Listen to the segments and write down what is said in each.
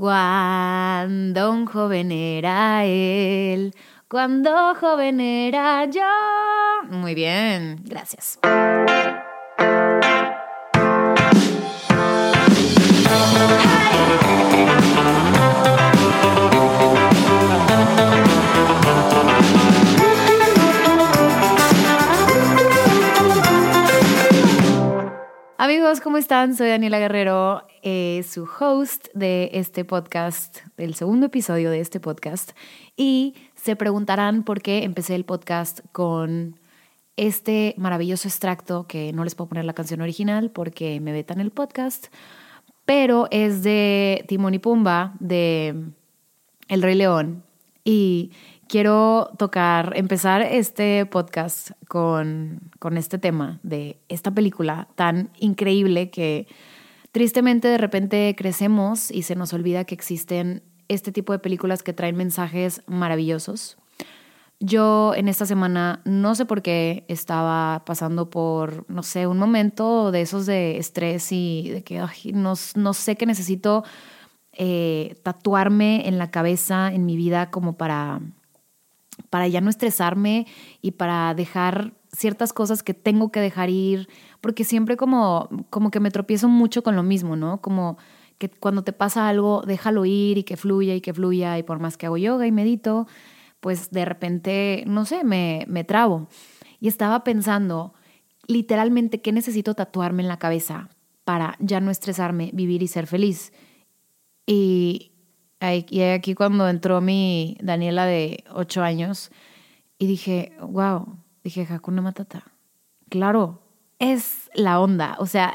Cuando un joven era él, cuando joven era yo. Muy bien, gracias. ¿Cómo están? Soy Daniela Guerrero, eh, su host de este podcast, del segundo episodio de este podcast. Y se preguntarán por qué empecé el podcast con este maravilloso extracto que no les puedo poner la canción original porque me vetan el podcast, pero es de Timón y Pumba, de El Rey León. Y quiero tocar, empezar este podcast con, con este tema de esta película tan increíble que tristemente de repente crecemos y se nos olvida que existen este tipo de películas que traen mensajes maravillosos. Yo en esta semana no sé por qué estaba pasando por, no sé, un momento de esos de estrés y de que no, no, sé que necesito eh, tatuarme en la cabeza, en mi vida, como para para ya no estresarme y para dejar ciertas cosas que tengo que dejar ir, porque siempre como, como que me tropiezo mucho con lo mismo, ¿no? Como que cuando te pasa algo, déjalo ir y que fluya y que fluya, y por más que hago yoga y medito, pues de repente, no sé, me, me trabo. Y estaba pensando literalmente qué necesito tatuarme en la cabeza para ya no estresarme, vivir y ser feliz. Y, y aquí cuando entró mi Daniela de 8 años y dije, wow, dije, Hakuna Matata. Claro, es la onda. O sea,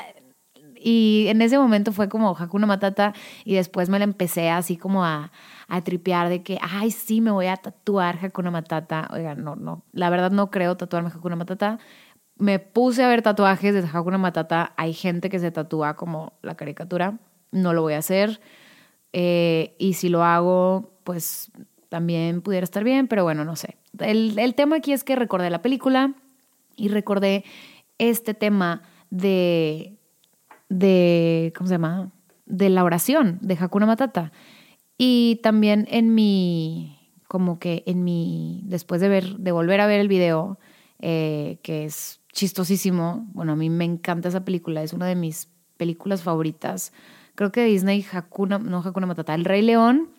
y en ese momento fue como Hakuna Matata y después me la empecé así como a, a tripear de que, ay, sí, me voy a tatuar Hakuna Matata. Oigan, no, no, la verdad no creo tatuarme Hakuna Matata. Me puse a ver tatuajes de Hakuna Matata. Hay gente que se tatúa como la caricatura. No lo voy a hacer. Eh, y si lo hago, pues también pudiera estar bien, pero bueno, no sé. El, el tema aquí es que recordé la película y recordé este tema de, de, ¿cómo se llama? De la oración de Hakuna Matata. Y también en mi, como que en mi, después de ver, de volver a ver el video, eh, que es chistosísimo, bueno, a mí me encanta esa película, es una de mis películas favoritas creo que Disney, Hakuna, no Hakuna Matata, El Rey León,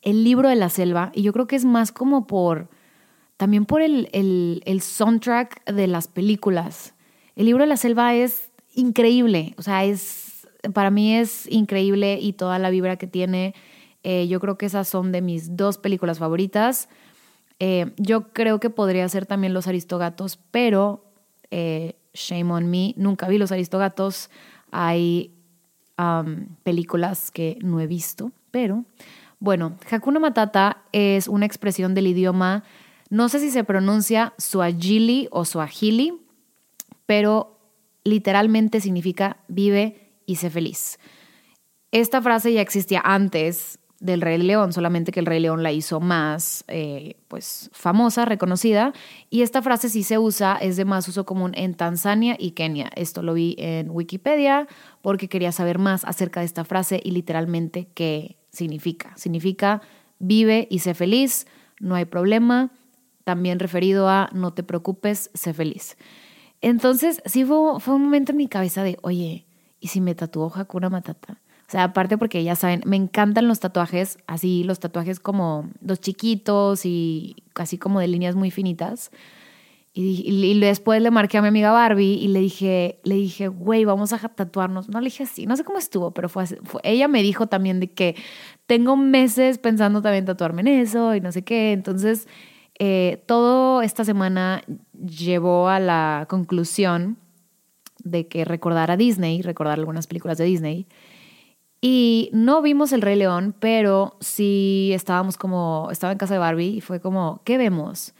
El Libro de la Selva, y yo creo que es más como por, también por el, el, soundtrack de las películas. El Libro de la Selva es increíble, o sea, es, para mí es increíble y toda la vibra que tiene, eh, yo creo que esas son de mis dos películas favoritas. Eh, yo creo que podría ser también Los Aristogatos, pero eh, shame on me, nunca vi Los Aristogatos. Hay películas que no he visto, pero bueno, Hakuna Matata es una expresión del idioma, no sé si se pronuncia Swahili o Swahili, pero literalmente significa vive y sé feliz. Esta frase ya existía antes del Rey León, solamente que el Rey León la hizo más eh, pues, famosa, reconocida. Y esta frase sí se usa, es de más uso común en Tanzania y Kenia. Esto lo vi en Wikipedia porque quería saber más acerca de esta frase y literalmente qué significa. Significa vive y sé feliz, no hay problema. También referido a no te preocupes, sé feliz. Entonces, sí fue, fue un momento en mi cabeza de, oye, ¿y si me tatuó Hakuna Matata? Sea, aparte porque ya saben, me encantan los tatuajes, así los tatuajes como los chiquitos y casi como de líneas muy finitas. Y, después le marqué a mi amiga Barbie y le dije, le dije, güey, vamos a tatuarnos. No le dije así, no sé cómo estuvo, pero fue, así, ella me dijo también de que tengo meses pensando también tatuarme en eso y no sé qué. Entonces, eh, todo esta semana llevó a la conclusión de que recordar a Disney, recordar algunas películas de Disney, y no vimos El Rey León, pero sí estábamos como, estaba en casa de Barbie y fue como, ¿qué vemos?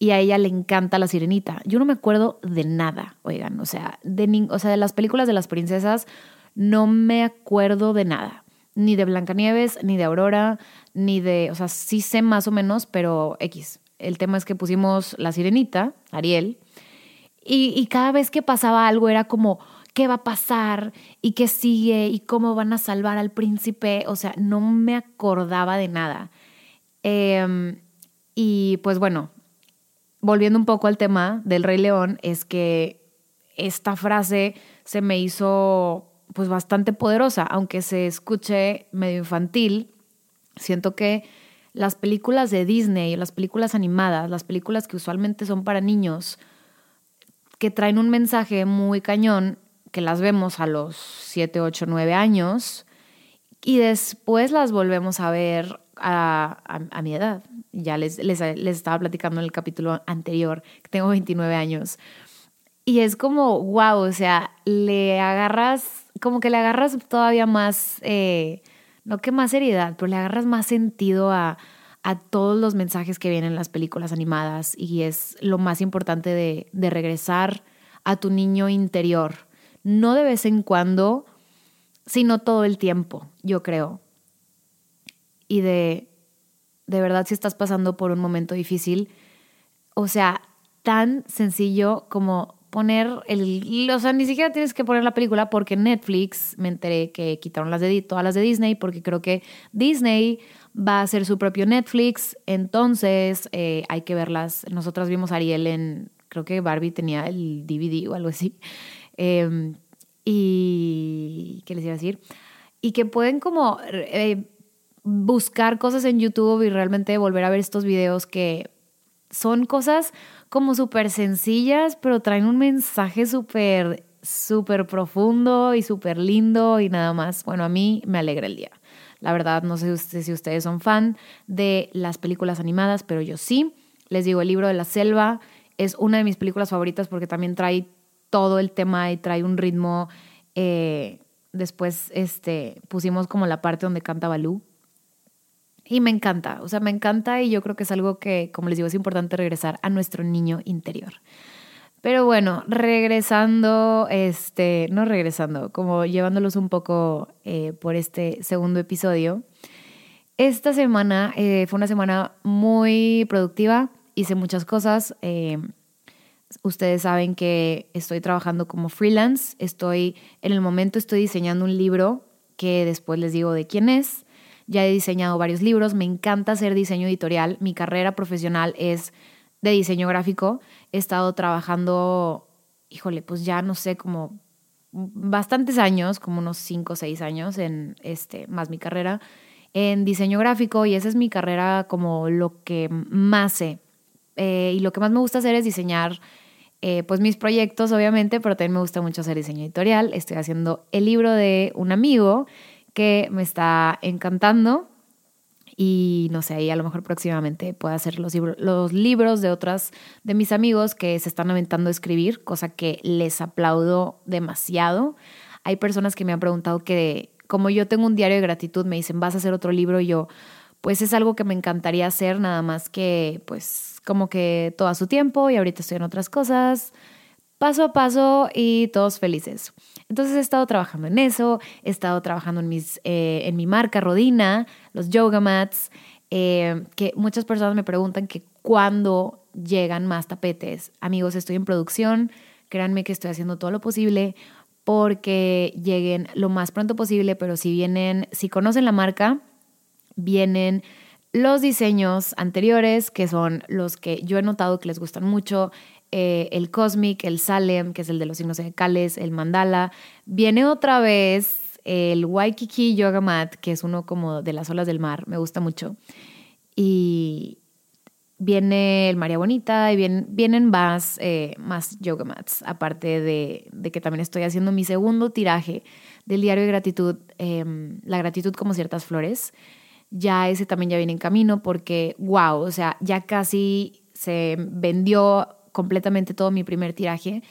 Y a ella le encanta la sirenita. Yo no me acuerdo de nada, oigan, o sea, de, o sea, de las películas de las princesas no me acuerdo de nada. Ni de Blancanieves, ni de Aurora, ni de, o sea, sí sé más o menos, pero X. El tema es que pusimos la sirenita, Ariel, y, y cada vez que pasaba algo era como, qué va a pasar y qué sigue y cómo van a salvar al príncipe. O sea, no me acordaba de nada. Em, y pues bueno, volviendo un poco al tema del Rey León, es que esta frase se me hizo pues bastante poderosa, aunque se escuche medio infantil. Siento que las películas de Disney, las películas animadas, las películas que usualmente son para niños, que traen un mensaje muy cañón, que las vemos a los 7, 8, 9 años y después las volvemos a ver a, mi edad. Ya les, les, les, estaba platicando en el capítulo anterior, que tengo 29 años. Y es como, wow, o sea, le agarras, como que le agarras todavía más, eh, no que más seriedad, pero le agarras más sentido a, a todos los mensajes que vienen en las películas animadas y es lo más importante de, de regresar a tu niño interior. No de vez en cuando, sino todo el tiempo, yo creo. Y de, de verdad, si estás pasando por un momento difícil, o sea, tan sencillo como poner el, o sea, ni siquiera tienes que poner la película porque Netflix me enteré que quitaron las de todas las de Disney porque creo que Disney va a hacer su propio Netflix, entonces eh, hay que verlas. Nosotras vimos a Ariel en, creo que Barbie tenía el DVD o algo así. Em, y, ¿qué les iba a decir? Y que pueden como eh, buscar cosas en YouTube y realmente volver a ver estos videos que son cosas como súper sencillas, pero traen un mensaje súper, súper profundo y súper lindo y nada más. Bueno, a mí me alegra el día. La verdad, no sé si ustedes son fan de las películas animadas, pero yo sí. Les digo, el libro de la selva es una de mis películas favoritas porque también trae todo el tema y trae un ritmo. Eh, después este, pusimos como la parte donde canta Balú, y me encanta, o sea, me encanta y yo creo que es algo que, como les digo, es importante regresar a nuestro niño interior. Pero bueno, regresando, este, no regresando, como llevándolos un poco eh, por este segundo episodio. Esta semana eh, fue una semana muy productiva, hice muchas cosas. Ustedes saben que estoy trabajando como freelance, estoy, en el momento estoy diseñando un libro que después les digo de quién es ya he diseñado varios libros, me encanta hacer diseño editorial, mi carrera profesional es de diseño gráfico, he estado trabajando, híjole, pues ya no sé, como bastantes años, como unos 5 o 6 años en este, más mi carrera, en diseño gráfico y esa es mi carrera como lo que más sé. Eh, y lo que más me gusta hacer es diseñar eh, pues mis proyectos, obviamente, pero también me gusta mucho hacer diseño editorial. Estoy haciendo el libro de un amigo que me está encantando y no sé, ahí a lo mejor próximamente pueda hacer los, los libros de otras de mis amigos que se están aventando a escribir, cosa que les aplaudo demasiado. Hay personas que me han preguntado que como yo tengo un diario de gratitud, me dicen, vas a hacer otro libro y yo, pues es algo que me encantaría hacer, nada más que pues como que todo a su tiempo y ahorita estoy en otras cosas paso a paso y todos felices. Entonces he estado trabajando en eso, he estado trabajando en, mis, eh, en mi marca Rodina, los yoga mats, eh, que muchas personas me preguntan que cuándo llegan más tapetes. Amigos, estoy en producción, créanme que estoy haciendo todo lo posible porque lleguen lo más pronto posible, pero si vienen, si conocen la marca, vienen los diseños anteriores, que son los que yo he notado que les gustan mucho, eh, el Cosmic, el Salem, que es el de los signos zodiacales, el Mandala. Viene otra vez el Waikiki Yoga Mat, que es uno como de las olas del mar, me gusta mucho. Y viene el María Bonita y vienen más, eh, más yoga mats, aparte de, que también estoy haciendo mi segundo tiraje del diario de gratitud, em, la gratitud como ciertas flores. Ya ese también ya viene en camino porque, wow, o sea, ya casi se vendió completamente todo mi primer tiraje.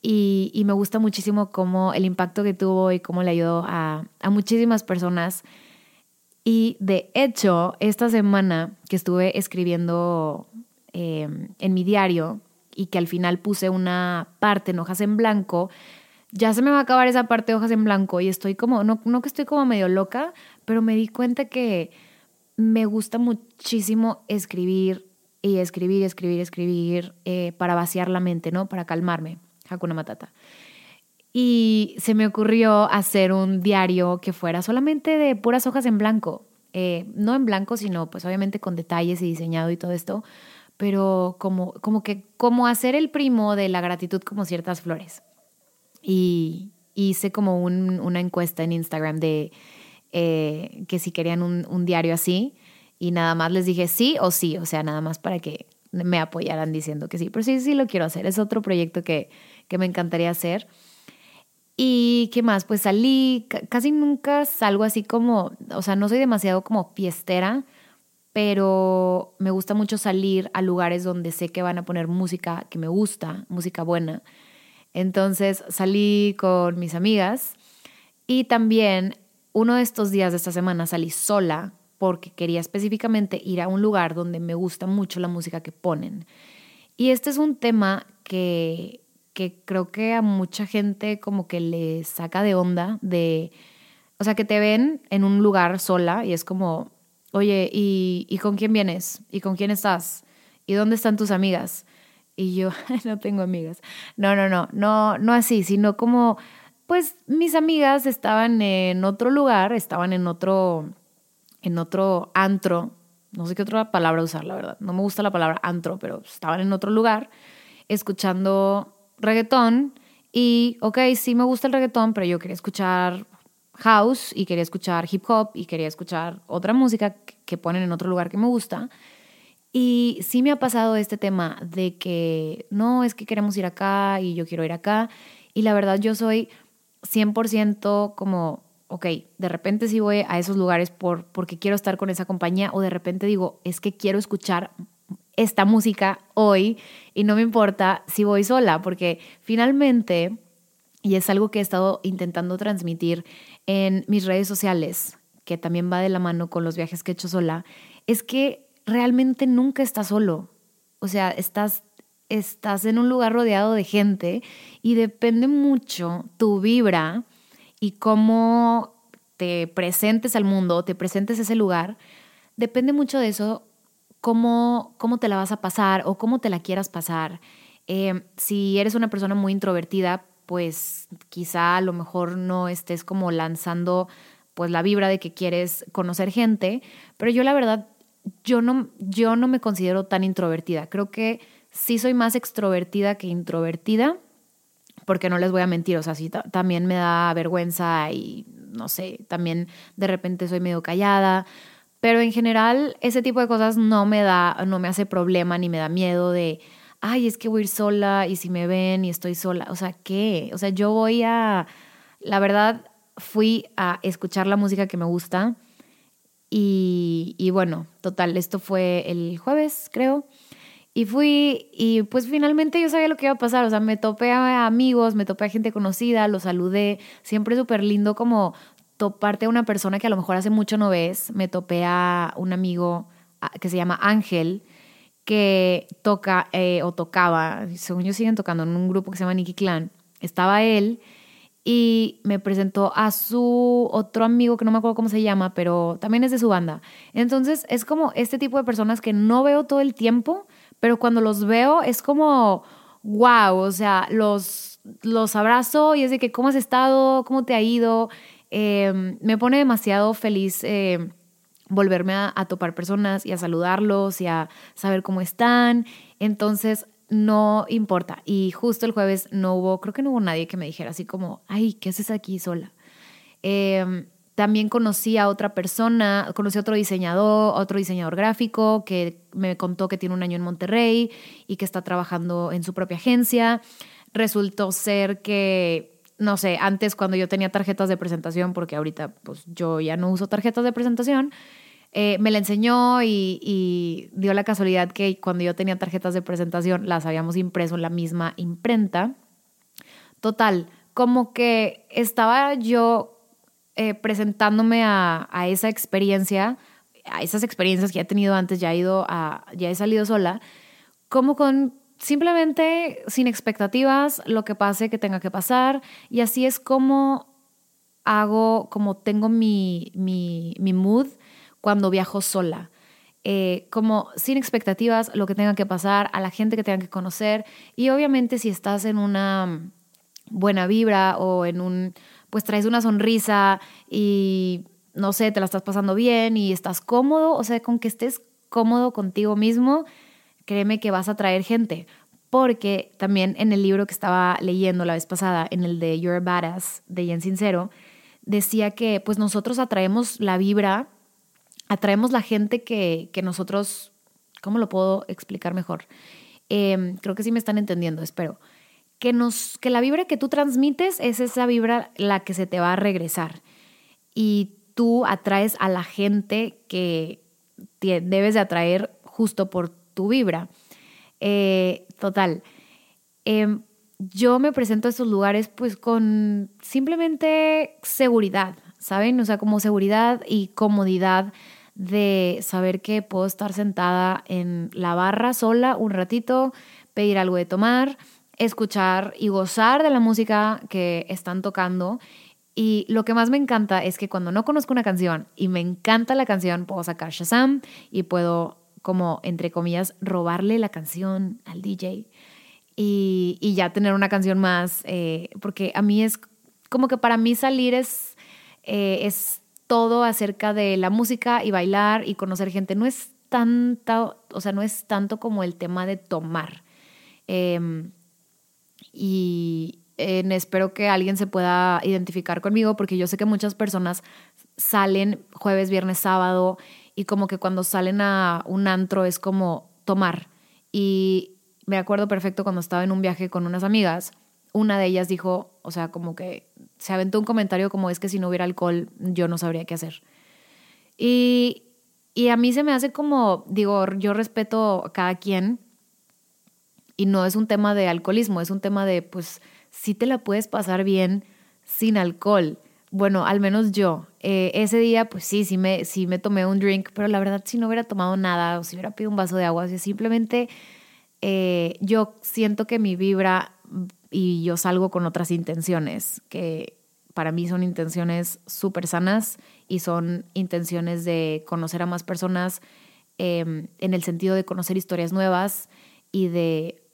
Y, me gusta muchísimo cómo el impacto que tuvo y cómo le ayudó a, muchísimas personas. Y de hecho, esta semana que estuve escribiendo em, en mi diario y que al final puse una parte en hojas en blanco, ya se me va a acabar esa parte de hojas en blanco y estoy como, no, no que estoy como medio loca, pero me di cuenta que me gusta muchísimo escribir y escribir, escribir, escribir eh, para vaciar la mente, ¿no? Para calmarme. Hakuna Matata. Y se me ocurrió hacer un diario que fuera solamente de puras hojas en blanco. Eh, no en blanco, sino pues obviamente con detalles y diseñado y todo esto, pero como, como que como hacer el primo de la gratitud como ciertas flores. Y hice como una encuesta en Instagram de eh, que si querían un, un diario así y nada más les dije sí o sí, o sea, nada más para que me apoyaran diciendo que sí, pero sí, sí lo quiero hacer, es otro proyecto que, que me encantaría hacer. ¿Y qué más? Pues salí, casi nunca salgo así como, o sea, no soy demasiado como fiestera, pero me gusta mucho salir a lugares donde sé que van a poner música que me gusta, música buena. Entonces salí con mis amigas y también uno de estos días de esta semana salí sola porque quería específicamente ir a un lugar donde me gusta mucho la música que ponen. Y este es un tema que, que creo que a mucha gente como que le saca de onda, de, o sea, que te ven en un lugar sola y es como, oye, ¿y, ¿y con quién vienes? ¿Y con quién estás? ¿Y dónde están tus amigas? Y yo, no tengo amigas. No, no, no, no, no así, sino como, pues mis amigas estaban en otro lugar, estaban en otro en otro antro, no sé qué otra palabra usar, la verdad, no me gusta la palabra antro, pero estaban en otro lugar escuchando reggaetón y, ok, sí me gusta el reggaetón, pero yo quería escuchar house y quería escuchar hip hop y quería escuchar otra música que ponen en otro lugar que me gusta. Y sí me ha pasado este tema de que no, es que queremos ir acá y yo quiero ir acá. Y la verdad yo soy 100% como ok, de repente sí voy a esos lugares por, porque quiero estar con esa compañía o de repente digo, es que quiero escuchar esta música hoy y no me importa si voy sola, porque finalmente, y es algo que he estado intentando transmitir en mis redes sociales, que también va de la mano con los viajes que he hecho sola, es que realmente nunca estás solo. O sea, estás, estás en un lugar rodeado de gente y depende mucho tu vibra y cómo te presentes al mundo, te presentes a ese lugar, depende mucho de eso, cómo, cómo te la vas a pasar o cómo te la quieras pasar. Eh, si eres una persona muy introvertida, pues quizá a lo mejor no estés como lanzando pues la vibra de que quieres conocer gente, pero yo la verdad, yo no, yo no me considero tan introvertida. Creo que sí soy más extrovertida que introvertida porque no les voy a mentir, o sea, sí también me da vergüenza y no sé, también de repente soy medio callada, pero en general ese tipo de cosas no me da, no me hace problema ni me da miedo de, ay, es que voy a ir sola y si me ven y estoy sola, o sea, ¿qué? O sea, yo voy a, la verdad, fui a escuchar la música que me gusta y, y bueno, total, esto fue el jueves, creo. Y fui y pues finalmente yo sabía lo que iba a pasar, o sea, me topé a amigos, me topé a gente conocida, los saludé, siempre súper lindo como toparte a una persona que a lo mejor hace mucho no ves, me topé a un amigo que se llama Ángel, que toca eh, o tocaba, según yo siguen tocando en un grupo que se llama Nicky Clan, estaba él y me presentó a su otro amigo que no me acuerdo cómo se llama, pero también es de su banda. Entonces es como este tipo de personas que no veo todo el tiempo, pero cuando los veo es como, wow, o sea, los, los abrazo y es de que, ¿cómo has estado? ¿Cómo te ha ido? Em, me pone demasiado feliz em, volverme a, topar personas y a saludarlos y a saber cómo están. Entonces, no importa. Y justo el jueves no hubo, creo que no hubo nadie que me dijera así como, ay, ¿qué haces aquí sola? Eh, también conocí a otra persona, conocí a otro diseñador, otro diseñador gráfico que me contó que tiene un año en Monterrey y que está trabajando en su propia agencia. Resultó ser que, no sé, antes cuando yo tenía tarjetas de presentación, porque ahorita pues yo ya no uso tarjetas de presentación, eh, me la enseñó y, y dio la casualidad que cuando yo tenía tarjetas de presentación las habíamos impreso en la misma imprenta. Total, como que estaba yo eh, presentándome a, esa experiencia, a esas experiencias que he tenido antes, ya he ido a, ya he salido sola, como con simplemente sin expectativas, lo que pase que tenga que pasar, y así es como hago, como tengo mi, mood cuando viajo sola. Eh, como sin expectativas, lo que tenga que pasar, a la gente que tenga que conocer, y obviamente si estás en una buena vibra o en un, pues traes una sonrisa y no sé, te la estás pasando bien y estás cómodo, o sea, con que estés cómodo contigo mismo, créeme que vas a traer gente. Porque también en el libro que estaba leyendo la vez pasada, en el de You're a Badass de Jen Sincero, decía que pues nosotros atraemos la vibra, atraemos la gente que, que nosotros, ¿cómo lo puedo explicar mejor? Em, creo que sí me están entendiendo, espero. Que, nos, que la vibra que tú transmites es esa vibra la que se te va a regresar. Y tú atraes a la gente que debes de atraer justo por tu vibra. Eh, total. Em, yo me presento a estos lugares pues con simplemente seguridad, ¿saben? O sea, como seguridad y comodidad de saber que puedo estar sentada en la barra sola un ratito, pedir algo de tomar, escuchar y gozar de la música que están tocando. Y lo que más me encanta es que cuando no conozco una canción y me encanta la canción, puedo sacar Shazam y puedo, como entre comillas, robarle la canción al DJ y, ya tener una canción más, eh, porque a mí es como que para mí salir es, eh, es todo acerca de la música y bailar y conocer gente. No es tanto, o sea, no es tanto como el tema de tomar. Em, y espero que alguien se pueda identificar conmigo porque yo sé que muchas personas salen jueves, viernes, sábado y como que cuando salen a un antro es como tomar. Y me acuerdo perfecto cuando estaba en un viaje con unas amigas, una de ellas dijo, o sea, como que se aventó un comentario como es que si no hubiera alcohol yo no sabría qué hacer. Y, y a mí se me hace como, digo, yo respeto a cada quien y no es un tema de alcoholismo, es un tema de, pues, si te la puedes pasar bien sin alcohol. Bueno, al menos yo. Eh, ese día, pues sí, sí me, sí me tomé un drink, pero la verdad, si no hubiera tomado nada o si hubiera pedido un vaso de agua, si simplemente eh, yo siento que mi vibra y yo salgo con otras intenciones, que para mí son intenciones súper sanas y son intenciones de conocer a más personas em, en el sentido de conocer historias nuevas y de,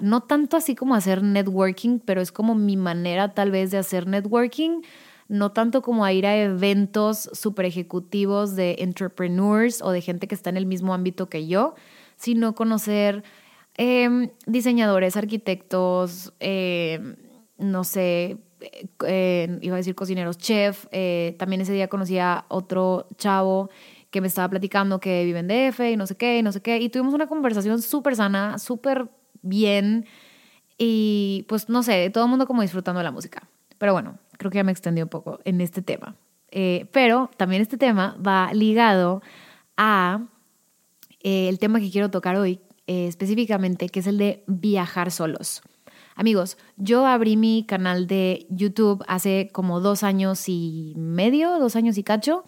no tanto así como hacer networking, pero es como mi manera tal vez de hacer networking, no tanto como a ir a eventos súper ejecutivos de entrepreneurs o de gente que está en el mismo ámbito que yo, sino conocer Em, diseñadores, arquitectos, em, no sé, eh, iba a decir cocineros, chef. Eh, también ese día conocí a otro chavo que me estaba platicando que vive en DF y no sé qué, y no sé qué. Y tuvimos una conversación súper sana, súper bien. Y pues no sé, todo el mundo como disfrutando de la música. Pero bueno, creo que ya me extendí un poco en este tema. Eh, pero también este tema va ligado a el tema que quiero tocar hoy, eh, específicamente, que es el de viajar solos. Amigos, yo abrí mi canal de YouTube hace como dos años y medio, dos años y cacho.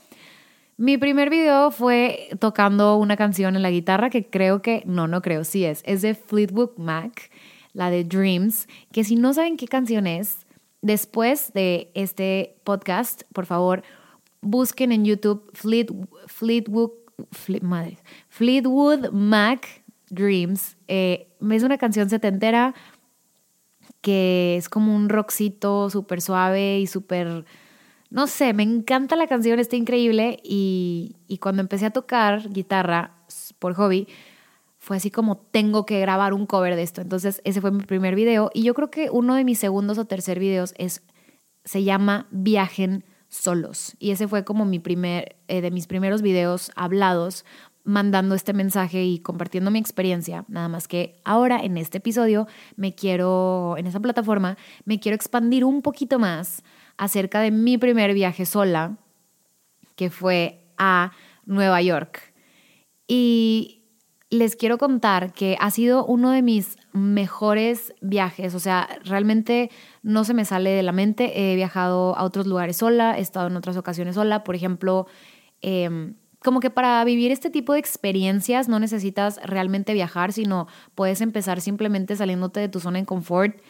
Mi primer video fue tocando una canción en la guitarra que creo que, no, no creo, sí es, es de Fleetwood Mac, la de Dreams, que si no saben qué canción es, después de este podcast, por favor, busquen en YouTube Fleetwood, madre, Fleetwood Mac Dreams. Eh, es una canción setentera que es como un rockcito súper suave y súper... No sé, me encanta la canción, está increíble. Y, y cuando empecé a tocar guitarra por hobby, fue así como tengo que grabar un cover de esto. Entonces ese fue mi primer video. Y yo creo que uno de mis segundos o tercer videos es, se llama Viajen solos. Y ese fue como mi primer, eh, de mis primeros videos hablados, mandando este mensaje y compartiendo mi experiencia. Nada más que ahora en este episodio me quiero, en esa plataforma, me quiero expandir un poquito más acerca de mi primer viaje sola, que fue a Nueva York. Y les quiero contar que ha sido uno de mis mejores viajes, o sea, realmente no se me sale de la mente. He viajado a otros lugares sola, he estado en otras ocasiones sola, por ejemplo, eh, como que para vivir este tipo de experiencias no necesitas realmente viajar, sino puedes empezar simplemente saliéndote de tu zona de confort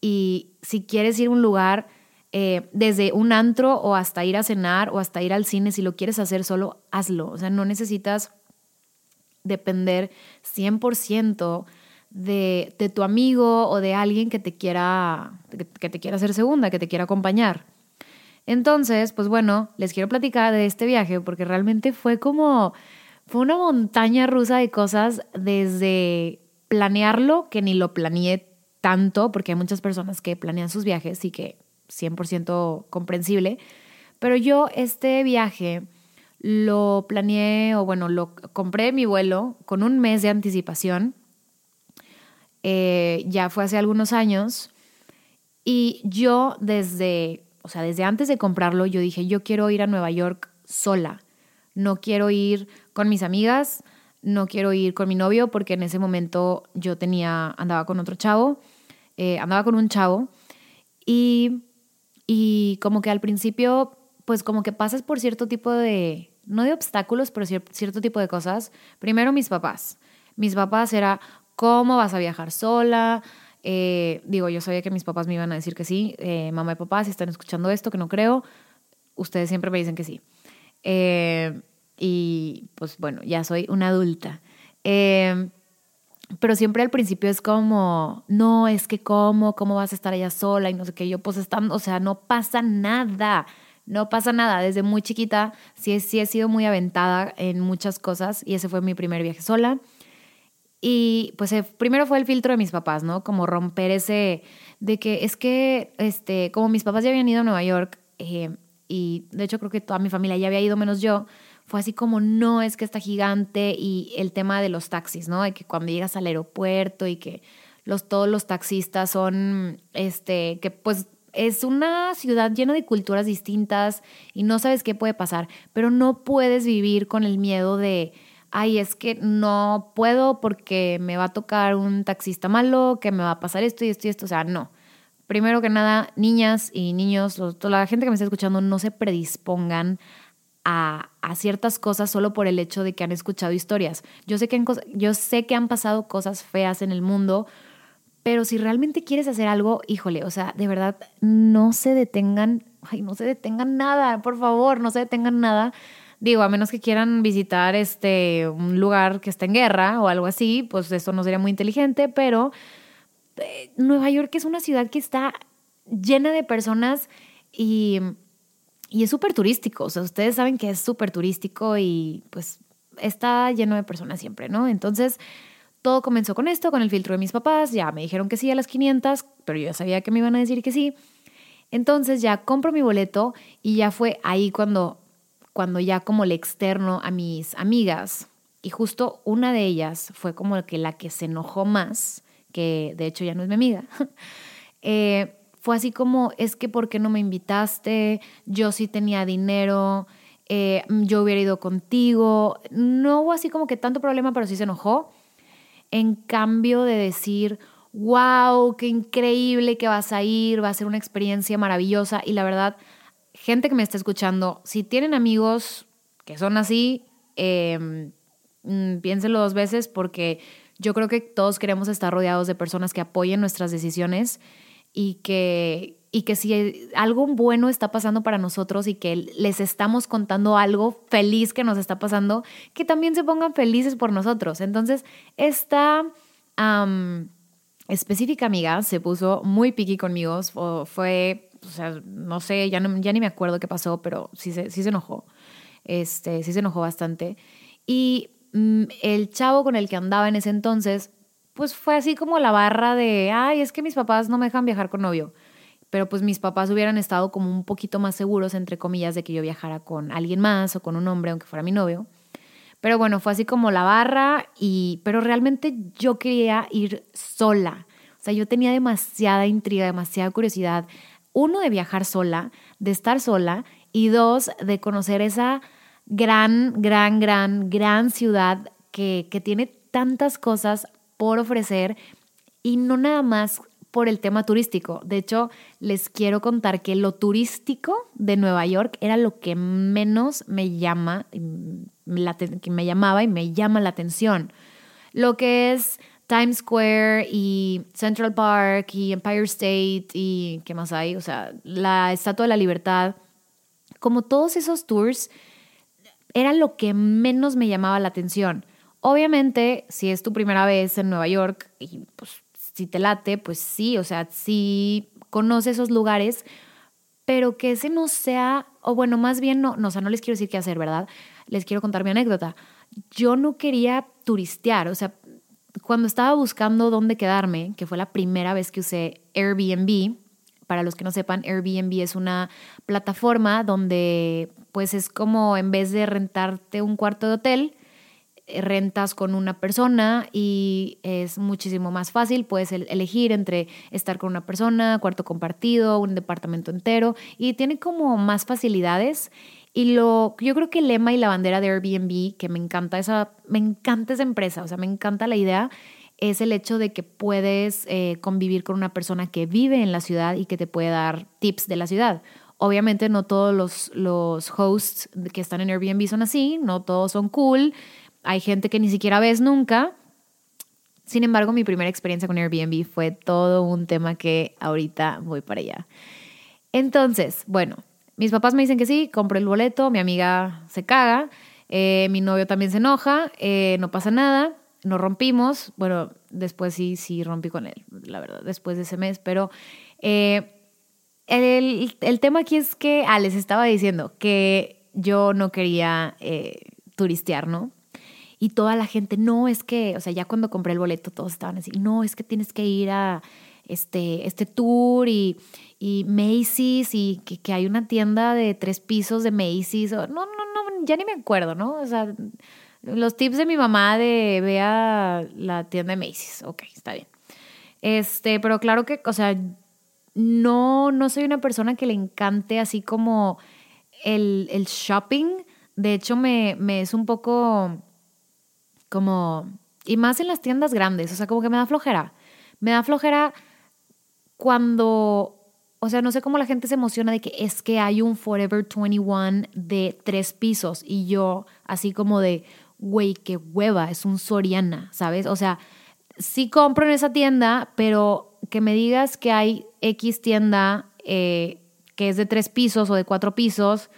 y si quieres ir a un lugar, eh, desde un antro o hasta ir a cenar o hasta ir al cine, si lo quieres hacer solo, hazlo. O sea, no necesitas depender 100% de, de, tu amigo o de alguien que te quiera que te quiera hacer segunda, que te quiera acompañar. Entonces, pues bueno, les quiero platicar de este viaje porque realmente fue como fue una montaña rusa de cosas desde planearlo, que ni lo planeé tanto, porque hay muchas personas que planean sus viajes y que 100% comprensible, pero yo este viaje lo planeé, o bueno, lo compré mi vuelo con un mes de anticipación, eh, ya fue hace algunos años, y yo desde, o sea, desde antes de comprarlo, yo dije, yo quiero ir a Nueva York sola, no quiero ir con mis amigas, no quiero ir con mi novio, porque en ese momento yo tenía, andaba con otro chavo, eh, andaba con un chavo, y, y como que al principio pues como que pasas por cierto tipo de, no de obstáculos, pero cierto tipo de cosas. Primero mis papás. Mis papás era, ¿cómo vas a viajar sola? Eh, digo, yo sabía que mis papás me iban a decir que sí. Eh, mamá y papá, si están escuchando esto, que no creo, ustedes siempre me dicen que sí. Eh, y pues bueno, ya soy una adulta. Pero siempre al principio es como, no, es que cómo, cómo vas a estar allá sola y no sé qué. Yo pues estando, o sea, no pasa nada no pasa nada. Desde muy chiquita sí, sí he sido muy aventada en muchas cosas y ese fue mi primer viaje sola. Y pues eh, primero fue el filtro de mis papás, ¿no? Como romper ese de que es que, este, como mis papás ya habían ido a Nueva York eh, y de hecho creo que toda mi familia ya había ido menos yo, fue así como no, es que está gigante y el tema de los taxis, ¿no? De que cuando llegas al aeropuerto y que los, todos los taxistas son, este, que pues es una ciudad llena de culturas distintas y no sabes qué puede pasar, pero no puedes vivir con el miedo de, ay, es que no puedo porque me va a tocar un taxista malo, que me va a pasar esto y esto y esto, o sea, no. Primero que nada, niñas y niños, toda la gente que me está escuchando, no se predispongan a, ciertas cosas solo por el hecho de que han escuchado historias. Yo sé, que yo sé que han pasado cosas feas en el mundo, pero si realmente quieres hacer algo, híjole, o sea, de verdad, no se detengan, ay, no se detengan nada, por favor, no se detengan nada. Digo, a menos que quieran visitar este un lugar que está en guerra o algo así, pues eso no sería muy inteligente, pero eh, Nueva York es una ciudad que está llena de personas y, y es súper turístico. O sea, ustedes saben que es súper turístico y pues está lleno de personas siempre, ¿no? Entonces, todo comenzó con esto, con el filtro de mis papás, ya me dijeron que sí a las 500, pero yo ya sabía que me iban a decir que sí. Entonces ya compro mi boleto y ya fue ahí cuando, cuando ya como le externo a mis amigas. Y justo una de ellas fue como que la que se enojó más, que de hecho ya no es mi amiga. Eh, fue así como, es que ¿por qué no me invitaste? Yo sí tenía dinero, eh, yo hubiera ido contigo. No hubo así como que tanto problema, pero sí se enojó en cambio de decir, wow, qué increíble que vas a ir, va a ser una experiencia maravillosa. Y la verdad, gente que me está escuchando, si tienen amigos que son así, eh, piénsenlo dos veces porque yo creo que todos queremos estar rodeados de personas que apoyen nuestras decisiones y que, y que si algo bueno está pasando para nosotros y que les estamos contando algo feliz que nos está pasando, que también se pongan felices por nosotros. Entonces, esta específica amiga se puso muy piqui conmigo, fue, o sea, no sé, ya, ya ni me acuerdo qué pasó, pero sí se, sí se enojó, este, sí se enojó bastante. Y mm, el chavo con el que andaba en ese entonces, pues fue así como la barra de, ay, es que mis papás no me dejan viajar con novio pero pues mis papás hubieran estado como un poquito más seguros, entre comillas, de que yo viajara con alguien más o con un hombre, aunque fuera mi novio. Pero bueno, fue así como la barra, y, pero realmente yo quería ir sola. O sea, yo tenía demasiada intriga, demasiada curiosidad. Uno, de viajar sola, de estar sola, y dos, de conocer esa gran, gran, gran, gran ciudad que, que tiene tantas cosas por ofrecer y no nada más por el tema turístico. De hecho, les quiero contar que lo turístico de Nueva York era lo que menos me llama, que me llamaba y me llama la atención. Lo que es Times Square y Central Park y Empire State y qué más hay, o sea, la Estatua de la Libertad, como todos esos tours, era lo que menos me llamaba la atención. Obviamente, si es tu primera vez en Nueva York y pues si te late, pues sí, o sea, sí conoce esos lugares, pero que ese no sea, o bueno, más bien no, no, o sea, no les quiero decir qué hacer, ¿verdad? Les quiero contar mi anécdota. Yo no quería turistear, o sea, cuando estaba buscando dónde quedarme, que fue la primera vez que usé Airbnb, para los que no sepan, Airbnb es una plataforma donde pues es como en vez de rentarte un cuarto de hotel, rentas con una persona y es muchísimo más fácil. Puedes elegir entre estar con una persona, cuarto compartido, un departamento entero y tiene como más facilidades. Y lo, yo creo que el lema y la bandera de Airbnb, que me encanta esa, me encanta esa empresa, o sea, me encanta la idea, es el hecho de que puedes eh, convivir con una persona que vive en la ciudad y que te puede dar tips de la ciudad. Obviamente no todos los, los hosts que están en Airbnb son así, no todos son cool, hay gente que ni siquiera ves nunca. Sin embargo, mi primera experiencia con Airbnb fue todo un tema que ahorita voy para allá. Entonces, bueno, mis papás me dicen que sí, compro el boleto, mi amiga se caga, eh, mi novio también se enoja, eh, no pasa nada nos rompimos. Bueno, después sí, sí rompí con él, la verdad, después de ese mes. Pero eh, el, el, tema aquí es que, ah, les estaba diciendo que yo no quería turistear, ¿no? Y toda la gente, no, es que, o sea, ya cuando compré el boleto todos estaban así, no, es que tienes que ir a este, este tour y, Macy's y que, hay una tienda de tres pisos de Macy's. No, no, no, ya ni me acuerdo, ¿no? O sea, los tips de mi mamá de ve a la tienda de Macy's. Ok, está bien. Este, pero claro que, o sea, no, no soy una persona que le encante así como el, el shopping. De hecho, me es un poco como. Y más en las tiendas grandes. O sea, como que me da flojera. Me da flojera cuando. O sea, no sé cómo la gente se emociona de que es que hay un Forever 21 de tres pisos. Y yo, así como de güey, qué hueva, es un Soriana, ¿sabes? O sea, sí compro en esa tienda, pero que me digas que hay X tienda eh, que es de tres pisos o de cuatro pisos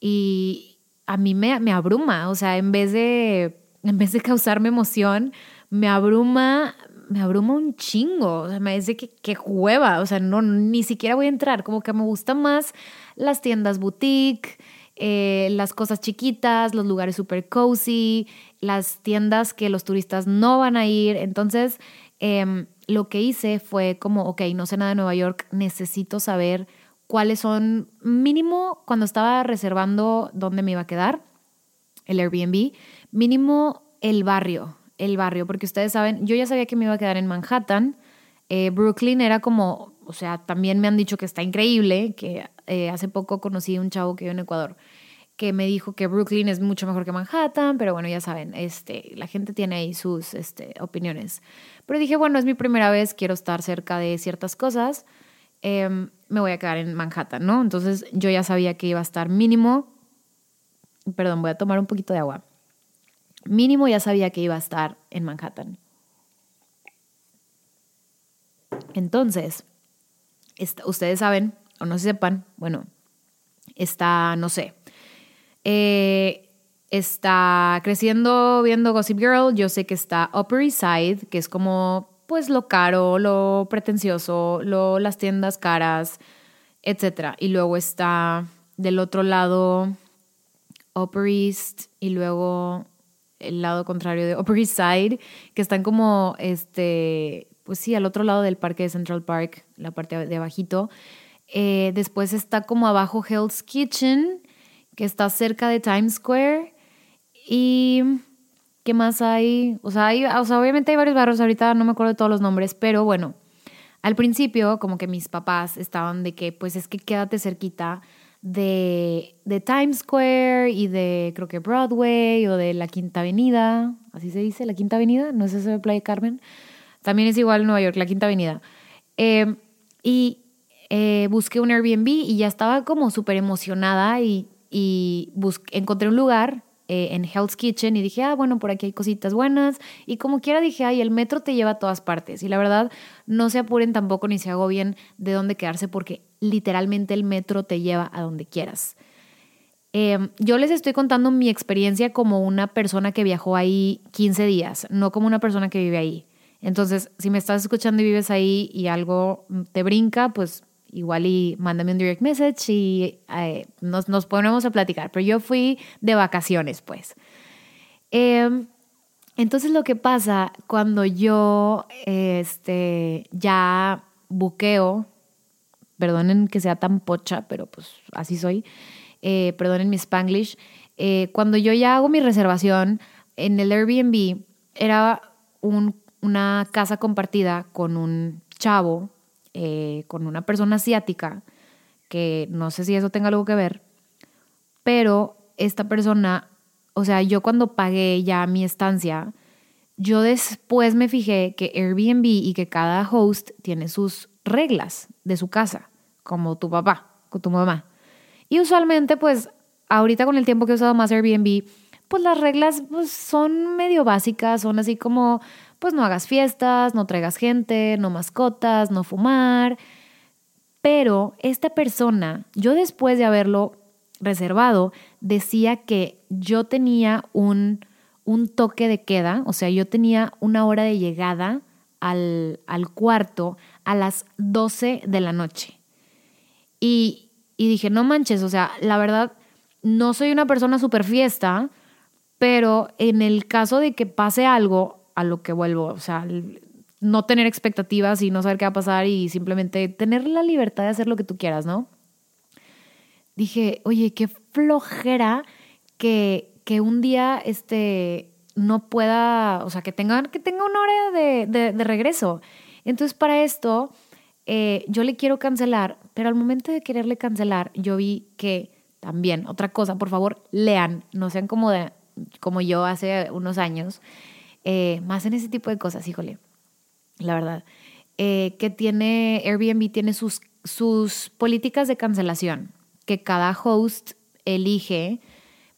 y a mí me, me abruma, o sea, en vez de, en vez de causarme emoción, me abruma, me abruma un chingo, o sea, me dice que, que hueva, o sea, no, ni siquiera voy a entrar, como que me gustan más las tiendas boutique, eh, las cosas chiquitas, los lugares super cozy, las tiendas que los turistas no van a ir. Entonces, em, lo que hice fue como, ok, no sé nada de Nueva York, necesito saber cuáles son, mínimo cuando estaba reservando dónde me iba a quedar, el Airbnb, mínimo el barrio, el barrio, porque ustedes saben, yo ya sabía que me iba a quedar en Manhattan, eh, Brooklyn era como, o sea, también me han dicho que está increíble, que eh, hace poco conocí a un chavo que vive en Ecuador que me dijo que Brooklyn es mucho mejor que Manhattan, pero bueno, ya saben, este, la gente tiene ahí sus este, opiniones. Pero dije, bueno, es mi primera vez, quiero estar cerca de ciertas cosas, em, me voy a quedar en Manhattan, ¿no? Entonces yo ya sabía que iba a estar mínimo, perdón, voy a tomar un poquito de agua. Mínimo ya sabía que iba a estar en Manhattan. Entonces, ustedes saben, o no sepan, bueno, está, no sé, eh, está creciendo viendo Gossip Girl, yo sé que está Upper East Side, que es como pues lo caro, lo pretencioso, lo, las tiendas caras, etc. Y luego está del otro lado Upper East y luego el lado contrario de Upper East Side, que están como, este, pues sí, al otro lado del parque de Central Park, la parte de abajito. Eh, después está como abajo Hell's Kitchen, que está cerca de Times Square. Y ¿qué más hay? O sea, hay, o sea, obviamente hay varios barrios, ahorita no me acuerdo de todos los nombres, pero bueno, al principio como que mis papás estaban de que pues es que quédate cerquita de, de Times Square y de creo que Broadway o de la Quinta Avenida, así se dice, la Quinta Avenida, no es eso de Playa Carmen, también es igual Nueva York, la Quinta Avenida. Eh, y eh, busqué un Airbnb y ya estaba como súper emocionada y, y encontré un lugar eh, en Hell's Kitchen y dije, ah, bueno, por aquí hay cositas buenas. Y como quiera dije, ay, el metro te lleva a todas partes. Y la verdad, no se apuren tampoco ni se agobien de dónde quedarse porque literalmente el metro te lleva a donde quieras. Em, yo les estoy contando mi experiencia como una persona que viajó ahí 15 días, no como una persona que vive ahí. Entonces, si me estás escuchando y vives ahí y algo te brinca, pues igual y mándame un direct message y eh, nos, nos, ponemos a platicar. Pero yo fui de vacaciones, pues. Em, entonces lo que pasa cuando yo este, ya buqueo, perdonen que sea tan pocha, pero pues así soy, eh, perdonen mi spanglish, eh, cuando yo ya hago mi reservación en el Airbnb, era una casa compartida con un chavo eh, con una persona asiática, que no sé si eso tenga algo que ver, pero esta persona, o sea, yo cuando pagué ya mi estancia, yo después me fijé que Airbnb y que cada host tiene sus reglas de su casa, como tu papá, con tu mamá. Y usualmente, pues, ahorita con el tiempo que he usado más Airbnb, pues las reglas pues, son medio básicas, son así como pues no hagas fiestas, no traigas gente, no mascotas, no fumar. Pero esta persona, yo después de haberlo reservado, decía que yo tenía un, un toque de queda, o sea, yo tenía una hora de llegada al, al cuarto a las 12 de la noche. Y, y dije, no manches, o sea, la verdad, no soy una persona súper fiesta, pero en el caso de que pase algo, a lo que vuelvo, o sea, no tener expectativas y no saber qué va a pasar y simplemente tener la libertad de hacer lo que tú quieras, ¿no? Dije, oye, qué flojera que, que un día este, no pueda, o sea, que tenga, que tenga una hora de, de, regreso. Entonces, para esto, eh, yo le quiero cancelar, pero al momento de quererle cancelar, yo vi que también, otra cosa, por favor, lean, no sean como, de, como yo hace unos años, eh, más en ese tipo de cosas, híjole, la verdad, eh, que tiene Airbnb, tiene sus, sus políticas de cancelación, que cada host elige,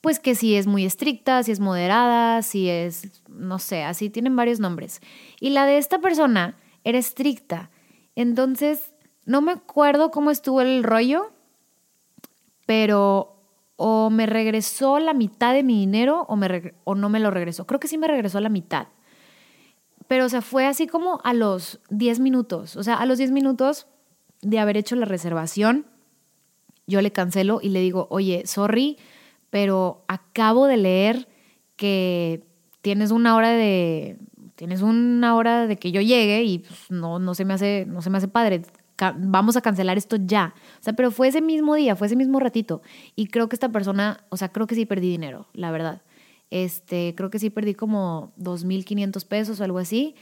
pues que si es muy estricta, si es moderada, si es, no sé, así tienen varios nombres. Y la de esta persona era estricta. Entonces, no me acuerdo cómo estuvo el rollo, pero o me regresó la mitad de mi dinero o, me o no me lo regresó. Creo que sí me regresó la mitad. Pero, o sea, fue así como a los 10 minutos. O sea, a los 10 minutos de haber hecho la reservación, yo le cancelo y le digo, oye, sorry, pero acabo de leer que tienes una hora de tienes una hora de que yo llegue y pues, no, no se me hace no se me hace padre vamos a cancelar esto ya. O sea, pero fue ese mismo día, fue ese mismo ratito. Y creo que esta persona, o sea, creo que sí perdí dinero, la verdad. Este, creo que sí perdí como 2.500 pesos o algo así.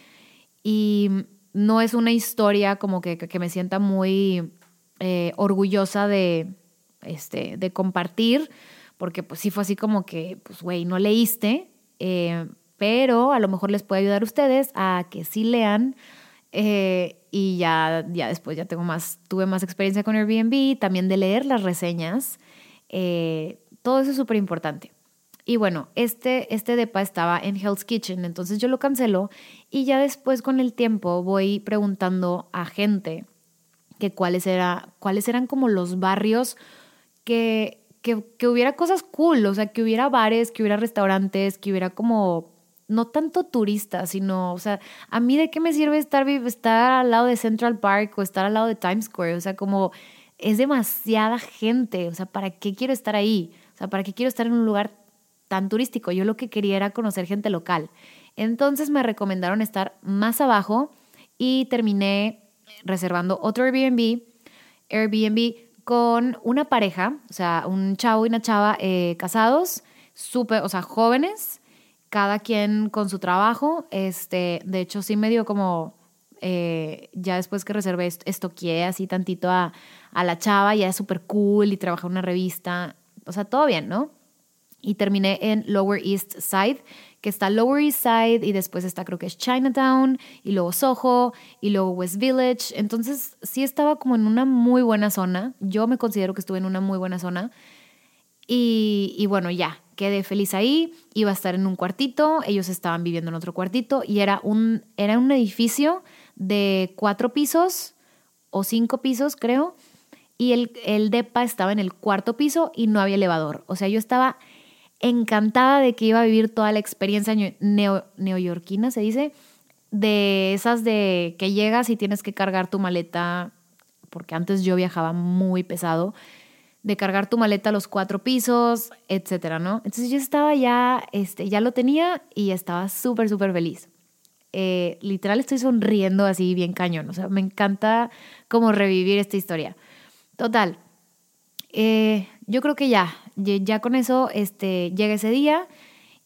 Y no es una historia como que, que me sienta muy eh, orgullosa de, este, de compartir, porque pues sí fue así como que, pues, güey, no leíste, eh, pero a lo mejor les puede ayudar a ustedes a que sí lean eh, y ya, ya después ya tengo más, tuve más experiencia con Airbnb, también de leer las reseñas. Eh, todo eso es súper importante. Y bueno, este, este depa estaba en Hell's Kitchen, entonces yo lo cancelo y ya después con el tiempo voy preguntando a gente que cuáles, era, cuáles eran como los barrios que, que, que hubiera cosas cool, o sea, que hubiera bares, que hubiera restaurantes, que hubiera como no tanto turista, sino, o sea, a mí de qué me sirve estar, estar al lado de Central Park o estar al lado de Times Square, o sea, como es demasiada gente, o sea, ¿para qué quiero estar ahí? O sea, ¿para qué quiero estar en un lugar tan turístico? Yo lo que quería era conocer gente local. Entonces me recomendaron estar más abajo y terminé reservando otro Airbnb, Airbnb con una pareja, o sea, un chavo y una chava eh, casados, súper, o sea, jóvenes, cada quien con su trabajo. Este, de hecho, sí me dio como, eh, ya después que reservé, estoqueé así tantito a, a la chava, ya es súper cool y trabaja en una revista. O sea, todo bien, ¿no? Y terminé en Lower East Side, que está Lower East Side y después está creo que es Chinatown y luego Soho y luego West Village. Entonces sí estaba como en una muy buena zona. Yo me considero que estuve en una muy buena zona. Y, y bueno, ya, quedé feliz ahí, iba a estar en un cuartito, ellos estaban viviendo en otro cuartito y era un, era un edificio de cuatro pisos o cinco pisos, creo. y el, el DEPA estaba en el cuarto piso y no había elevador. O sea, yo estaba encantada de que iba a vivir toda la experiencia neo, neoyorquina, se dice, de esas de que llegas y tienes que cargar tu maleta, porque antes yo viajaba muy pesado, de cargar tu maleta a los cuatro pisos, etcétera, ¿no? Entonces yo estaba ya, este, ya lo tenía y estaba súper, súper feliz. Eh, literal estoy sonriendo así bien cañón, o sea, me encanta como revivir esta historia. Total, eh, yo creo que ya, ya con eso este, llega ese día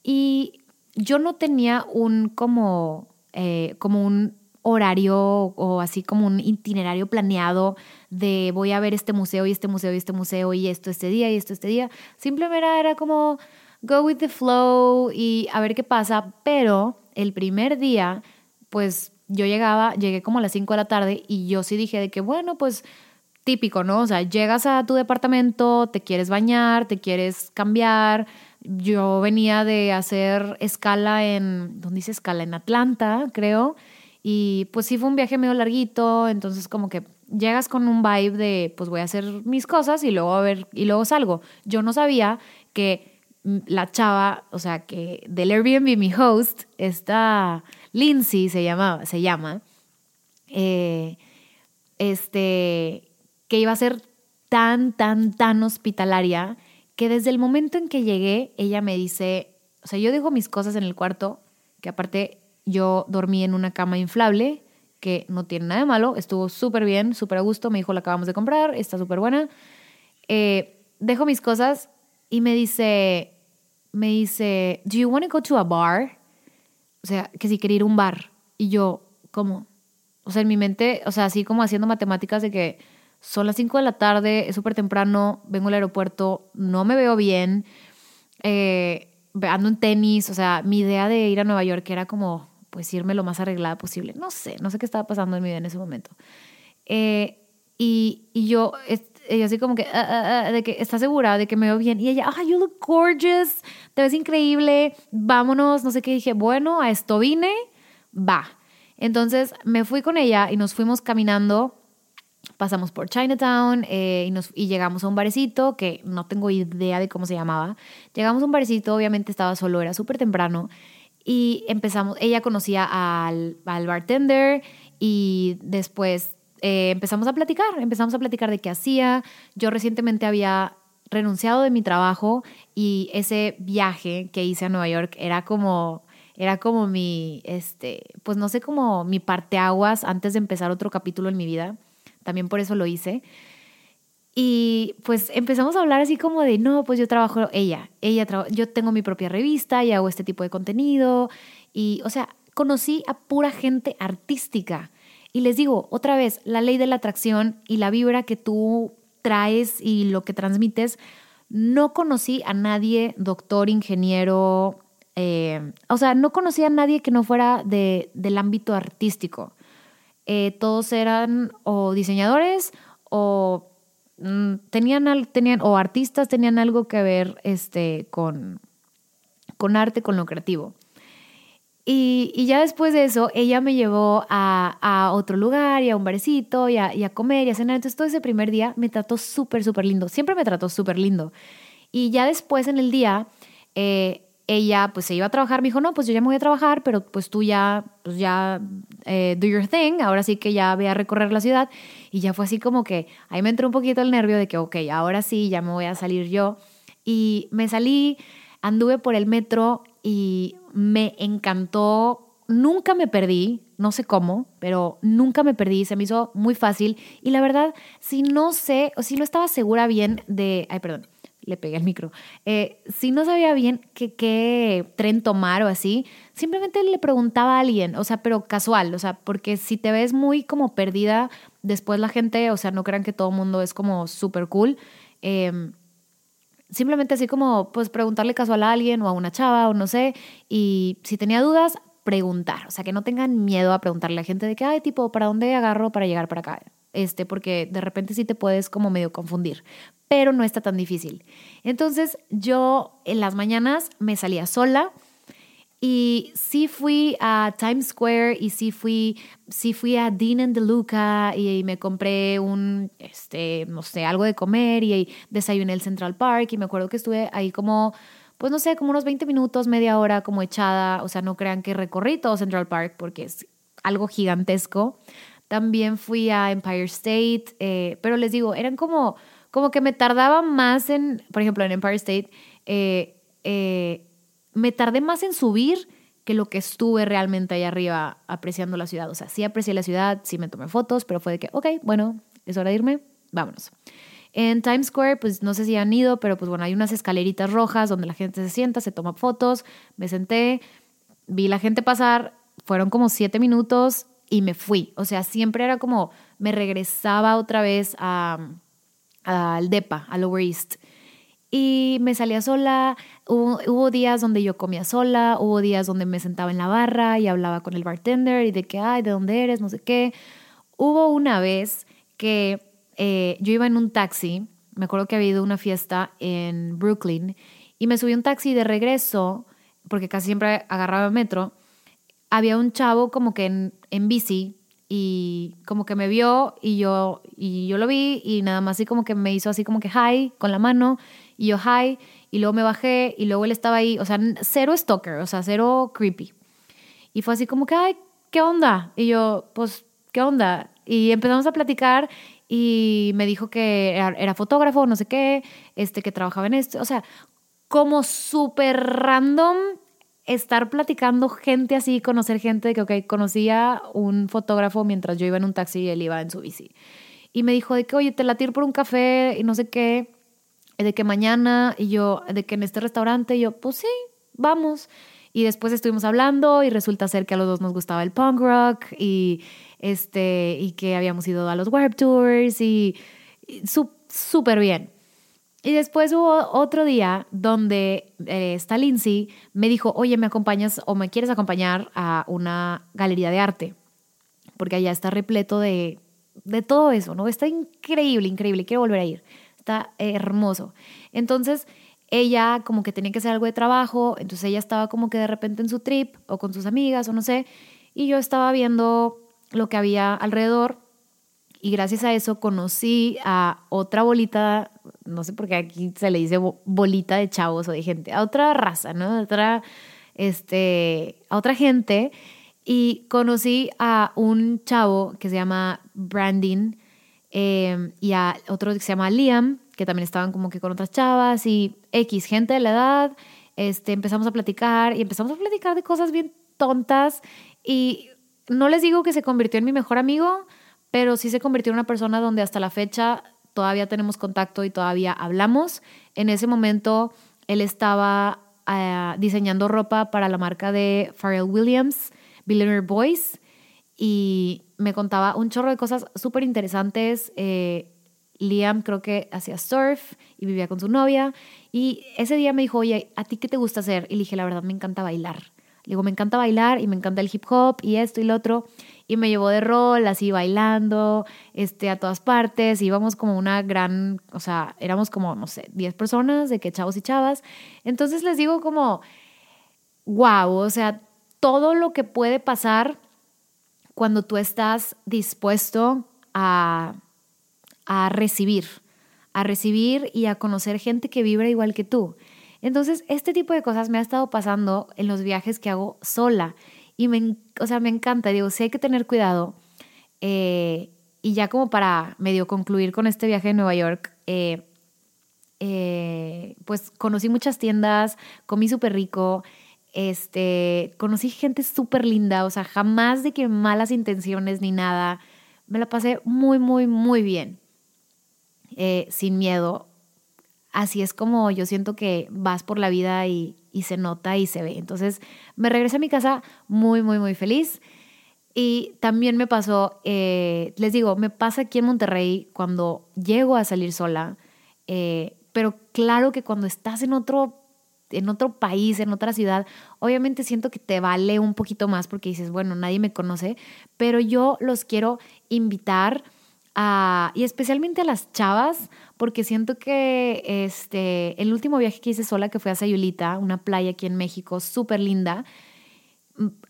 y yo no tenía un como, eh, como un horario o así como un itinerario planeado de voy a ver este museo y este museo y este museo y esto este día y esto este día. Simplemente era como go with the flow y a ver qué pasa, pero el primer día, pues yo llegaba, llegué como a las 5 de la tarde y yo sí dije de que bueno, pues típico, ¿no? O sea, llegas a tu departamento, te quieres bañar, te quieres cambiar. Yo venía de hacer escala en, ¿dónde dice escala? En Atlanta, creo. Y pues sí fue un viaje medio larguito, entonces como que llegas con un vibe de, pues voy a hacer mis cosas y luego a ver, y luego salgo. Yo no sabía que la chava, o sea, que del Airbnb, mi host, esta Lindsay se llama, se llama, eh, este, que iba a ser tan, tan, tan hospitalaria que desde el momento en que llegué, ella me dice, o sea, yo dejo mis cosas en el cuarto, que aparte yo dormí en una cama inflable, que no tiene nada de malo, estuvo súper bien, súper a gusto, me dijo, la acabamos de comprar, está súper buena. Eh, dejo mis cosas y me dice, me dice, ¿Do you want to go to a bar? O sea, que si quería ir a un bar. Y yo, ¿cómo? O sea, en mi mente, o sea, así como haciendo matemáticas de que son las 5 de la tarde, es súper temprano, vengo al aeropuerto, no me veo bien, eh, ando en tenis, o sea, mi idea de ir a Nueva York era como, pues, irme lo más arreglada posible. No sé, no sé qué estaba pasando en mi vida en ese momento. Eh, y, y, yo, ella así como que, ah, ah, ah, de que está segura de que me veo bien. Y ella, ah, you look gorgeous, te ves increíble, vámonos, no sé qué. dije, bueno, a esto vine, va. Entonces me fui con ella y nos fuimos caminando pasamos por Chinatown eh, y, nos, y llegamos a un barecito que no tengo idea de cómo se llamaba. Llegamos a un barecito, obviamente estaba solo, era súper temprano. Y empezamos, ella conocía al, al bartender y después eh, empezamos a platicar, empezamos a platicar de qué hacía. Yo recientemente había renunciado de mi trabajo y ese viaje que hice a Nueva York era como era como mi este pues no sé como mi parteaguas antes de empezar otro capítulo en mi vida también por eso lo hice. Y pues empezamos a hablar así como de, no, pues yo trabajo, ella, ella, yo tengo mi propia revista y hago este tipo de contenido. Y, o sea, conocí a pura gente artística. Y les digo, otra vez, la ley de la atracción y la vibra que tú traes y lo que transmites, no conocí a nadie, doctor, ingeniero, eh, o sea, no conocí a nadie que no fuera de, del ámbito artístico. Eh, todos eran o diseñadores o mm, tenían, tenían, o artistas tenían algo que ver este, con, con arte, con lo creativo. Y, y, ya después de eso, ella me llevó a, a otro lugar y a un barecito y a, y a, comer y a cenar. Entonces todo ese primer día me trató súper, súper lindo. Siempre me trató súper lindo. Y ya después en el día, eh, ella pues se iba a trabajar, me dijo, no, pues yo ya me voy a trabajar, pero pues tú ya, pues ya eh, do your thing, ahora sí que ya voy a recorrer la ciudad. Y ya fue así como que ahí me entró un poquito el nervio de que, ok, ahora sí, ya me voy a salir yo. Y me salí, anduve por el metro y me encantó, nunca me perdí, no sé cómo, pero nunca me perdí, se me hizo muy fácil. Y la verdad, si no sé, o si no estaba segura bien de, ay, perdón le pegué el micro. Eh, si no sabía bien qué, tren tomar o así, simplemente le preguntaba a alguien, o sea, pero casual, o sea, porque si te ves muy como perdida, después la gente, o sea, no crean que todo el mundo es como súper cool. Em, simplemente así como, pues preguntarle casual a alguien o a una chava o no sé, y si tenía dudas, preguntar, o sea, que no tengan miedo a preguntarle a la gente de que, ay, tipo, ¿para dónde agarro para llegar para acá? Este, porque de repente sí te puedes como medio confundir pero no está tan difícil. Entonces yo en las mañanas me salía sola Y sí fui a Times Square y sí fui, sí fui a Dean and DeLuca y, me compré un, este, no sé, algo de comer y desayuné el Central Park y me acuerdo que estuve ahí como, pues no sé, como unos 20 minutos, media hora como echada. O sea, no crean que recorrí todo Central Park porque es algo gigantesco. También fui a Empire State, eh, pero les digo, eran como, como que me tardaba más en, por ejemplo, en Empire State, eh, eh, me tardé más en subir que lo que estuve realmente ahí arriba apreciando la ciudad. O sea, sí aprecié la ciudad, sí me tomé fotos, pero fue de que, ok, bueno, es hora de irme, vámonos. En Times Square, pues no sé si han ido, pero pues bueno, hay unas escaleritas rojas donde la gente se sienta, se toma fotos, me senté, vi la gente pasar, fueron como siete minutos y me fui. O sea, siempre era como, me regresaba otra vez al DEPA, al Lower East y me salía sola. Hubo, días donde yo comía sola, hubo días donde me sentaba en la barra y hablaba con el bartender y de que, ay, ¿de dónde eres? No sé qué. Hubo una vez que eh, yo iba en un taxi, me acuerdo que había ido a una fiesta en Brooklyn y me subí un taxi de regreso, porque casi siempre agarraba metro. Había un chavo como que en, en bici y como que me vio y yo, y yo lo vi y nada más así como que me hizo así como que hi con la mano y yo, hi, y luego me bajé y luego él estaba ahí, o sea, cero stalker, o sea, cero creepy. Y fue así como que, ay, ¿qué onda? Y yo, pues, ¿qué onda? Y empezamos a platicar y me dijo que era, fotógrafo, no sé qué, este, que trabajaba en esto. O sea, como súper random estar platicando gente así, conocer gente de que, ok, conocía un fotógrafo mientras yo iba en un taxi y él iba en su bici. Y me dijo de que, oye, te la tiro por un café y no sé qué de que mañana y yo, de que en este restaurante, y yo, pues sí, vamos. Y después estuvimos hablando y resulta ser que a los dos nos gustaba el punk rock y, este, y que habíamos ido a los Warp Tours y, súper bien. Y después hubo otro día donde eh, esta Lindsay me dijo, oye, ¿me acompañas o me quieres acompañar a una galería de arte? Porque allá está repleto de, de todo eso, ¿no? Está increíble, increíble, quiero volver a ir está hermoso. Entonces, ella como que tenía que hacer algo de trabajo, entonces ella estaba como que de repente en su trip o con sus amigas o no sé, y yo estaba viendo lo que había alrededor y gracias a eso conocí a otra bolita, no sé por qué aquí se le dice bolita de chavos o de gente, a otra raza, ¿no? A otra, este, a otra gente y conocí a un chavo que se llama Brandon Em, y a otro que se llama Liam, que también estaban como que con otras chavas y X, gente de la edad, este, empezamos a platicar y empezamos a platicar de cosas bien tontas y no les digo que se convirtió en mi mejor amigo, pero sí se convirtió en una persona donde hasta la fecha todavía tenemos contacto y todavía hablamos. En ese momento él estaba eh, diseñando ropa para la marca de Pharrell Williams, Billionaire Boys, y me contaba un chorro de cosas súper interesantes. Eh, Liam creo que hacía surf y vivía con su novia. Y ese día me dijo, oye, ¿a ti qué te gusta hacer? Y le dije, la verdad, me encanta bailar. Le digo, me encanta bailar y me encanta el hip hop y esto y lo otro. Y me llevó de rol, así bailando, este, a todas partes. Íbamos como una gran, o sea, éramos como, no sé, 10 personas, de que chavos y chavas. Entonces les digo como, wow, o sea, todo lo que puede pasar cuando tú estás dispuesto a, a recibir, a recibir y a conocer gente que vibra igual que tú. Entonces, este tipo de cosas me ha estado pasando en los viajes que hago sola. Y me, o sea, me encanta, digo, sí hay que tener cuidado. Eh, y ya como para medio concluir con este viaje de Nueva York, eh, eh, pues conocí muchas tiendas, comí súper rico, este, conocí gente súper linda, o sea, jamás de que malas intenciones ni nada. Me la pasé muy, muy, muy bien, sin miedo. Así es como yo siento que vas por la vida y, se nota y se ve. Entonces me regresé a mi casa muy, muy, muy feliz. Y también me pasó, eh, les digo, me pasa aquí en Monterrey cuando llego a salir sola, eh, pero claro que cuando estás en otro en otro país, en otra ciudad, obviamente siento que te vale un poquito más porque dices, bueno, nadie me conoce, pero yo los quiero invitar y especialmente a las chavas, porque siento que este, el último viaje que hice sola, que fue a Sayulita, una playa aquí en México, súper linda,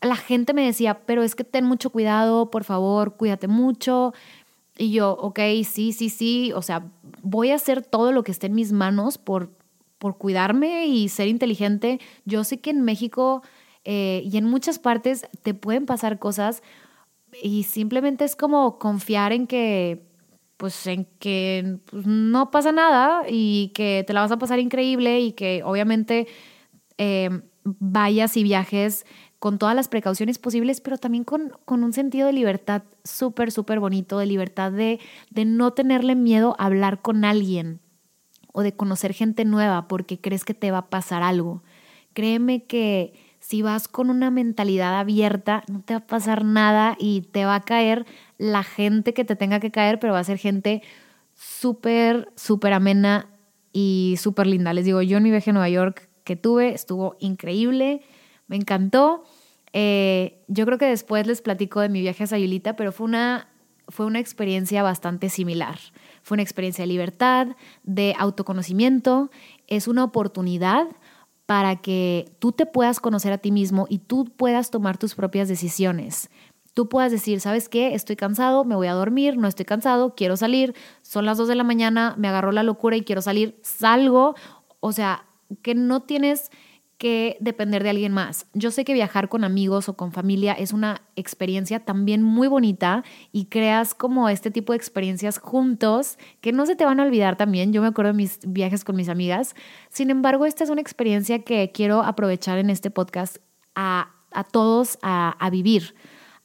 la gente me decía, pero es que ten mucho cuidado, por favor, cuídate mucho. Y yo, ok, sí, sí, sí, o sea, voy a hacer todo lo que esté en mis manos por, por cuidarme y ser inteligente. Yo sé que en México eh, y en muchas partes te pueden pasar cosas y simplemente es como confiar en que, pues en que pues, no pasa nada y que te la vas a pasar increíble y que obviamente eh, vayas y viajes con todas las precauciones posibles, pero también con, con un sentido de libertad súper, súper bonito, de libertad de, de no tenerle miedo a hablar con alguien o de conocer gente nueva porque crees que te va a pasar algo. Créeme que si vas con una mentalidad abierta, no te va a pasar nada y te va a caer la gente que te tenga que caer, pero va a ser gente súper, súper amena y súper linda. Les digo, yo en mi viaje a Nueva York que tuve estuvo increíble me encantó. Eh, yo creo que después les platico de mi viaje a Sayulita, pero fue una, fue una experiencia bastante similar. Fue una experiencia de libertad, de autoconocimiento. Es una oportunidad para que tú te puedas conocer a ti mismo y tú puedas tomar tus propias decisiones. Tú puedas decir, ¿sabes qué? Estoy cansado, me voy a dormir, no estoy cansado, quiero salir, son las 2 de la mañana, me agarró la locura y quiero salir, salgo. O sea, que no tienes que depender de alguien más. Yo sé que viajar con amigos o con familia es una experiencia también muy bonita y creas como este tipo de experiencias juntos que no se te van a olvidar también. Yo me acuerdo de mis viajes con mis amigas. Sin embargo, esta es una experiencia que quiero aprovechar en este podcast a, todos a, a, vivir.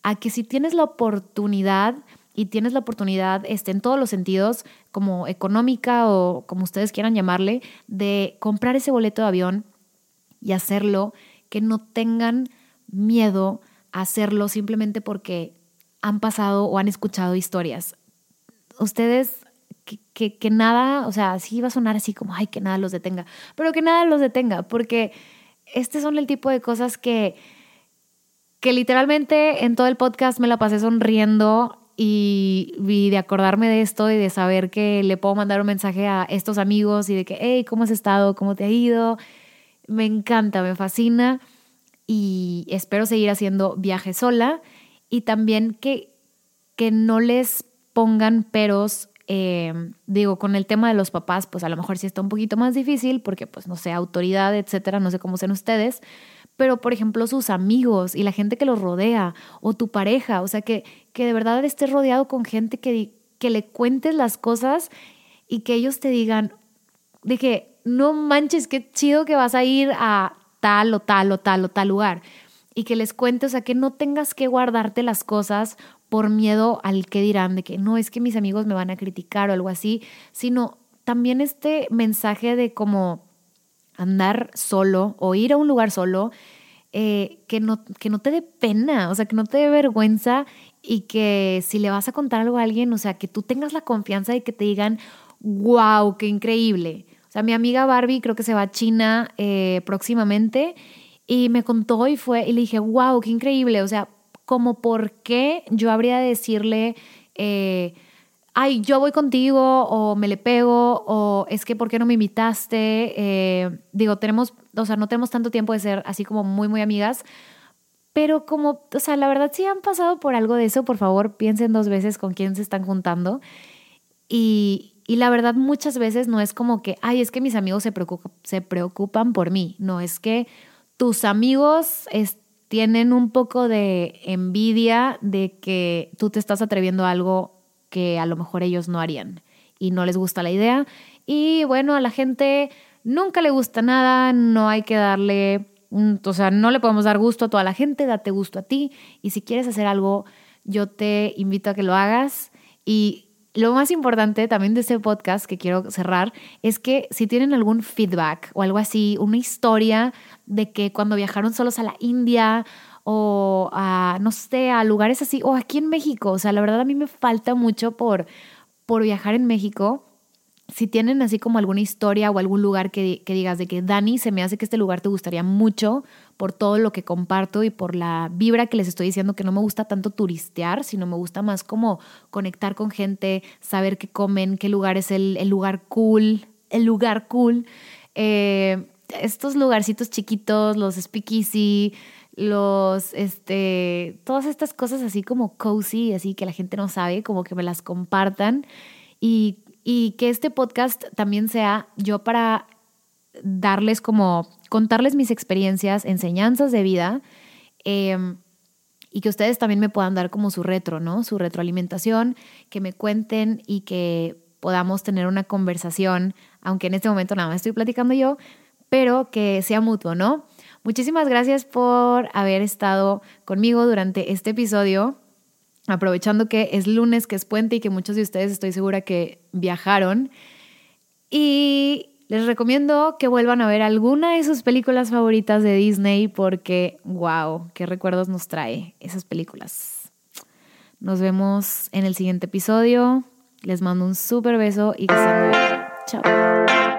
A que si tienes la oportunidad y tienes la oportunidad este, en todos los sentidos, como económica o como ustedes quieran llamarle, de comprar ese boleto de avión y hacerlo, que no tengan miedo a hacerlo simplemente porque han pasado o han escuchado historias. Ustedes, que, que, nada, o sea, sí va a sonar así como, ay, que nada los detenga, pero que nada los detenga, porque este son el tipo de cosas que, que literalmente en todo el podcast me la pasé sonriendo y, y, de acordarme de esto y de saber que le puedo mandar un mensaje a estos amigos y de que, hey, ¿cómo has estado? ¿Cómo te ha ido? Me encanta, me fascina y espero seguir haciendo viajes sola y también que, que no les pongan peros. Eh, digo, con el tema de los papás, pues a lo mejor sí está un poquito más difícil porque, pues, no sé, autoridad, etcétera, no sé cómo sean ustedes, pero por ejemplo sus amigos y la gente que los rodea o tu pareja, o sea, que, que de verdad estés rodeado con gente que, que le cuentes las cosas y que ellos te digan, de que no manches, qué chido que vas a ir a tal o tal o tal o tal lugar. Y que les cuentes, o sea, que no tengas que guardarte las cosas por miedo al que dirán, de que no es que mis amigos me van a criticar o algo así, sino también este mensaje de como andar solo o ir a un lugar solo, eh, que, no, que no te dé pena, o sea, que no te dé vergüenza y que si le vas a contar algo a alguien, o sea, que tú tengas la confianza de que te digan, wow, qué increíble. Sea, mi amiga Barbie creo que se va a China eh, próximamente y me contó y fue, y le dije, wow, qué increíble. O sea, como por qué yo habría de decirle, eh, ay, yo voy contigo o me le pego o es que ¿por qué no me invitaste? Eh, digo, tenemos, o sea, no tenemos tanto tiempo de ser así como muy, muy amigas. Pero como, o sea, la verdad, si han pasado por algo de eso, por favor, piensen dos veces con quién se están juntando. Y, y la verdad muchas veces no es como que, ay, es que mis amigos se, se preocupan por mí. No, es que tus amigos tienen un poco de envidia de que tú te estás atreviendo a algo que a lo mejor ellos no harían y no les gusta la idea. Y bueno, a la gente nunca le gusta nada, no hay que darle, o sea, no le podemos dar gusto a toda la gente, date gusto a ti. Y si quieres hacer algo, yo te invito a que lo hagas. Y lo más importante también de este podcast que quiero cerrar es que si tienen algún feedback o algo así, una historia de que cuando viajaron solos a la India o a, no sé, a lugares así, o aquí en México, o sea, la verdad a mí me falta mucho por, por viajar en México. Si tienen así como alguna historia o algún lugar que, que, digas de que Dani, se me hace que este lugar te gustaría mucho por todo lo que comparto y por la vibra que les estoy diciendo, que no me gusta tanto turistear, sino me gusta más como conectar con gente, saber qué comen, qué lugar es el, el lugar cool, el lugar cool. Eh, estos lugarcitos chiquitos, los speakeasy, los, este, todas estas cosas así como cozy, así que la gente no sabe, como que me las compartan y, y que este podcast también sea yo para darles como, contarles mis experiencias, enseñanzas de vida em, y que ustedes también me puedan dar como su retro, ¿no? Su retroalimentación, que me cuenten y que podamos tener una conversación, aunque en este momento nada más estoy platicando yo, pero que sea mutuo, ¿no? Muchísimas gracias por haber estado conmigo durante este episodio. Aprovechando que es lunes, que es puente y que muchos de ustedes estoy segura que viajaron. Y les recomiendo que vuelvan a ver alguna de sus películas favoritas de Disney porque, wow, qué recuerdos nos trae esas películas. Nos vemos en el siguiente episodio. Les mando un súper beso y que estén muy bien. Chao.